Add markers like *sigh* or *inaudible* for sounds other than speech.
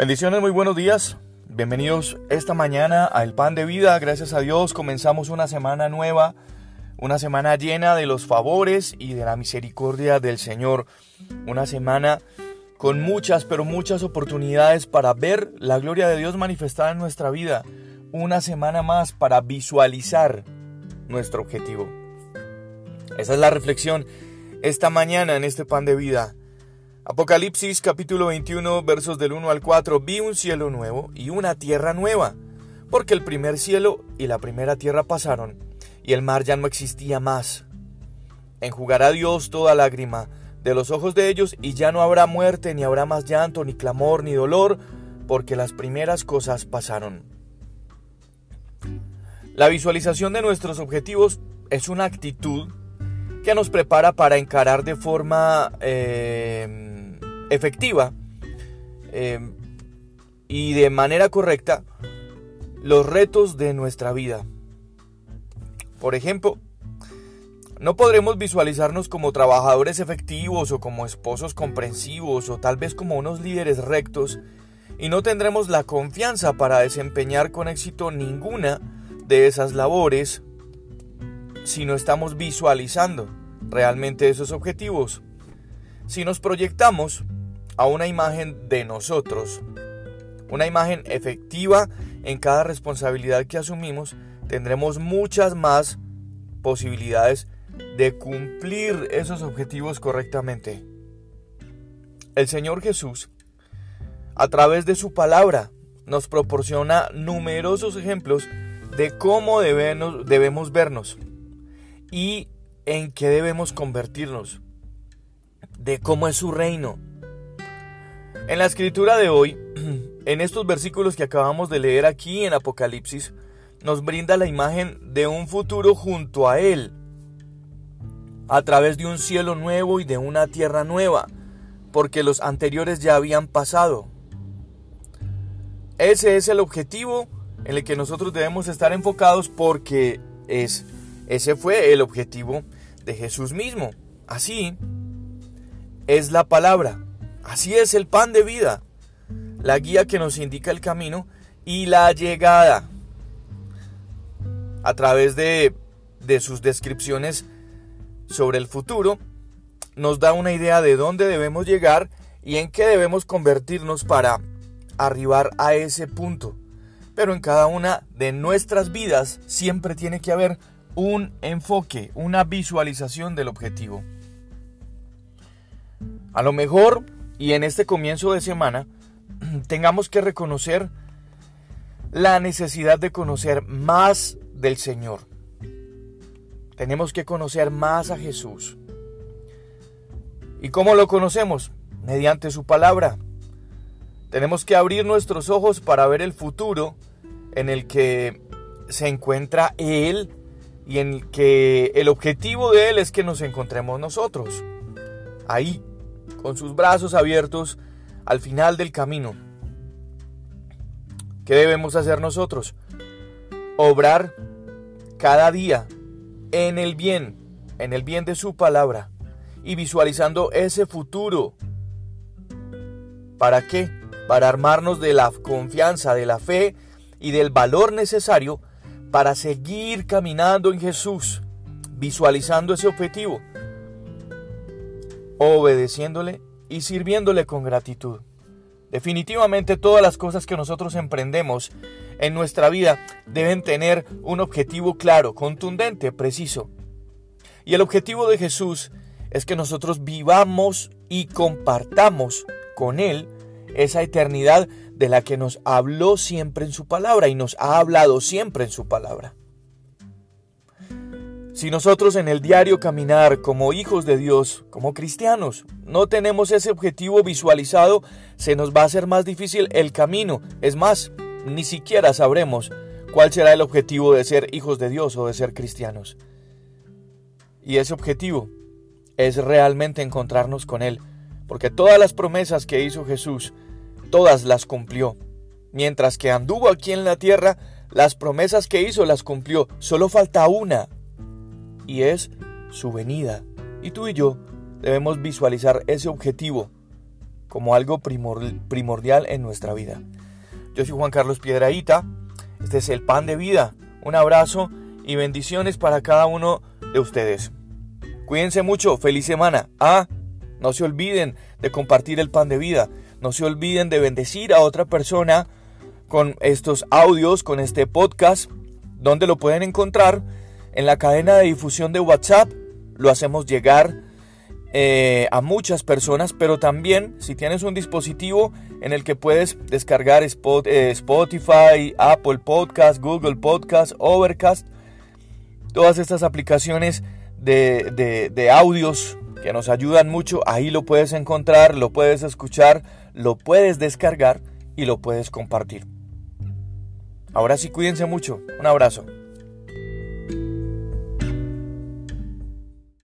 Bendiciones, muy buenos días. Bienvenidos esta mañana a El Pan de Vida. Gracias a Dios comenzamos una semana nueva, una semana llena de los favores y de la misericordia del Señor. Una semana con muchas, pero muchas oportunidades para ver la gloria de Dios manifestada en nuestra vida. Una semana más para visualizar nuestro objetivo. Esa es la reflexión esta mañana en este Pan de Vida. Apocalipsis capítulo 21 versos del 1 al 4 Vi un cielo nuevo y una tierra nueva, porque el primer cielo y la primera tierra pasaron, y el mar ya no existía más. Enjugará Dios toda lágrima de los ojos de ellos, y ya no habrá muerte, ni habrá más llanto, ni clamor, ni dolor, porque las primeras cosas pasaron. La visualización de nuestros objetivos es una actitud que nos prepara para encarar de forma eh, efectiva eh, y de manera correcta los retos de nuestra vida. Por ejemplo, no podremos visualizarnos como trabajadores efectivos o como esposos comprensivos o tal vez como unos líderes rectos y no tendremos la confianza para desempeñar con éxito ninguna de esas labores si no estamos visualizando realmente esos objetivos. Si nos proyectamos a una imagen de nosotros, una imagen efectiva en cada responsabilidad que asumimos, tendremos muchas más posibilidades de cumplir esos objetivos correctamente. El Señor Jesús, a través de su palabra, nos proporciona numerosos ejemplos de cómo debemos, debemos vernos y en qué debemos convertirnos, de cómo es su reino, en la escritura de hoy, *clears throat* en estos versículos que acabamos de leer aquí en Apocalipsis, nos brinda la imagen de un futuro junto a Él, a través de un cielo nuevo y de una tierra nueva, porque los anteriores ya habían pasado. Ese es el objetivo en el que nosotros debemos estar enfocados porque es ese fue el objetivo de Jesús mismo. Así es la palabra. Así es el pan de vida, la guía que nos indica el camino y la llegada. A través de, de sus descripciones sobre el futuro, nos da una idea de dónde debemos llegar y en qué debemos convertirnos para arribar a ese punto. Pero en cada una de nuestras vidas siempre tiene que haber un enfoque, una visualización del objetivo. A lo mejor y en este comienzo de semana *clears throat* tengamos que reconocer la necesidad de conocer más del Señor. Tenemos que conocer más a Jesús. ¿Y cómo lo conocemos? Mediante su palabra. Tenemos que abrir nuestros ojos para ver el futuro en el que se encuentra Él y en el que el objetivo de Él es que nos encontremos nosotros. Ahí con sus brazos abiertos al final del camino. ¿Qué debemos hacer nosotros? Obrar cada día en el bien, en el bien de su palabra y visualizando ese futuro. ¿Para qué? Para armarnos de la confianza, de la fe y del valor necesario para seguir caminando en Jesús, visualizando ese objetivo obedeciéndole y sirviéndole con gratitud. Definitivamente todas las cosas que nosotros emprendemos en nuestra vida deben tener un objetivo claro, contundente, preciso. Y el objetivo de Jesús es que nosotros vivamos y compartamos con Él esa eternidad de la que nos habló siempre en su palabra y nos ha hablado siempre en su palabra. Si nosotros en el diario caminar como hijos de Dios, como cristianos, no tenemos ese objetivo visualizado, se nos va a hacer más difícil el camino. Es más, ni siquiera sabremos cuál será el objetivo de ser hijos de Dios o de ser cristianos. Y ese objetivo es realmente encontrarnos con Él, porque todas las promesas que hizo Jesús, todas las cumplió. Mientras que anduvo aquí en la tierra, las promesas que hizo las cumplió. Solo falta una, y es su venida. Y tú y yo debemos visualizar ese objetivo como algo primordial en nuestra vida. Yo soy Juan Carlos Piedraíta, este es el pan de vida. Un abrazo y bendiciones para cada uno de ustedes. Cuídense mucho, feliz semana. Ah, no se olviden de compartir el pan de vida. No se olviden de bendecir a otra persona con estos audios, con este podcast, donde lo pueden encontrar en la cadena de difusión de WhatsApp. Lo hacemos llegar eh, a muchas personas, pero también si tienes un dispositivo en el que puedes descargar eh, Spotify, Apple Podcast, Google Podcast, Overcast, todas estas aplicaciones de, de audios que nos ayudan mucho, ahí lo puedes encontrar, lo puedes escuchar, lo puedes descargar y lo puedes compartir. Ahora sí, cuídense mucho. Un abrazo.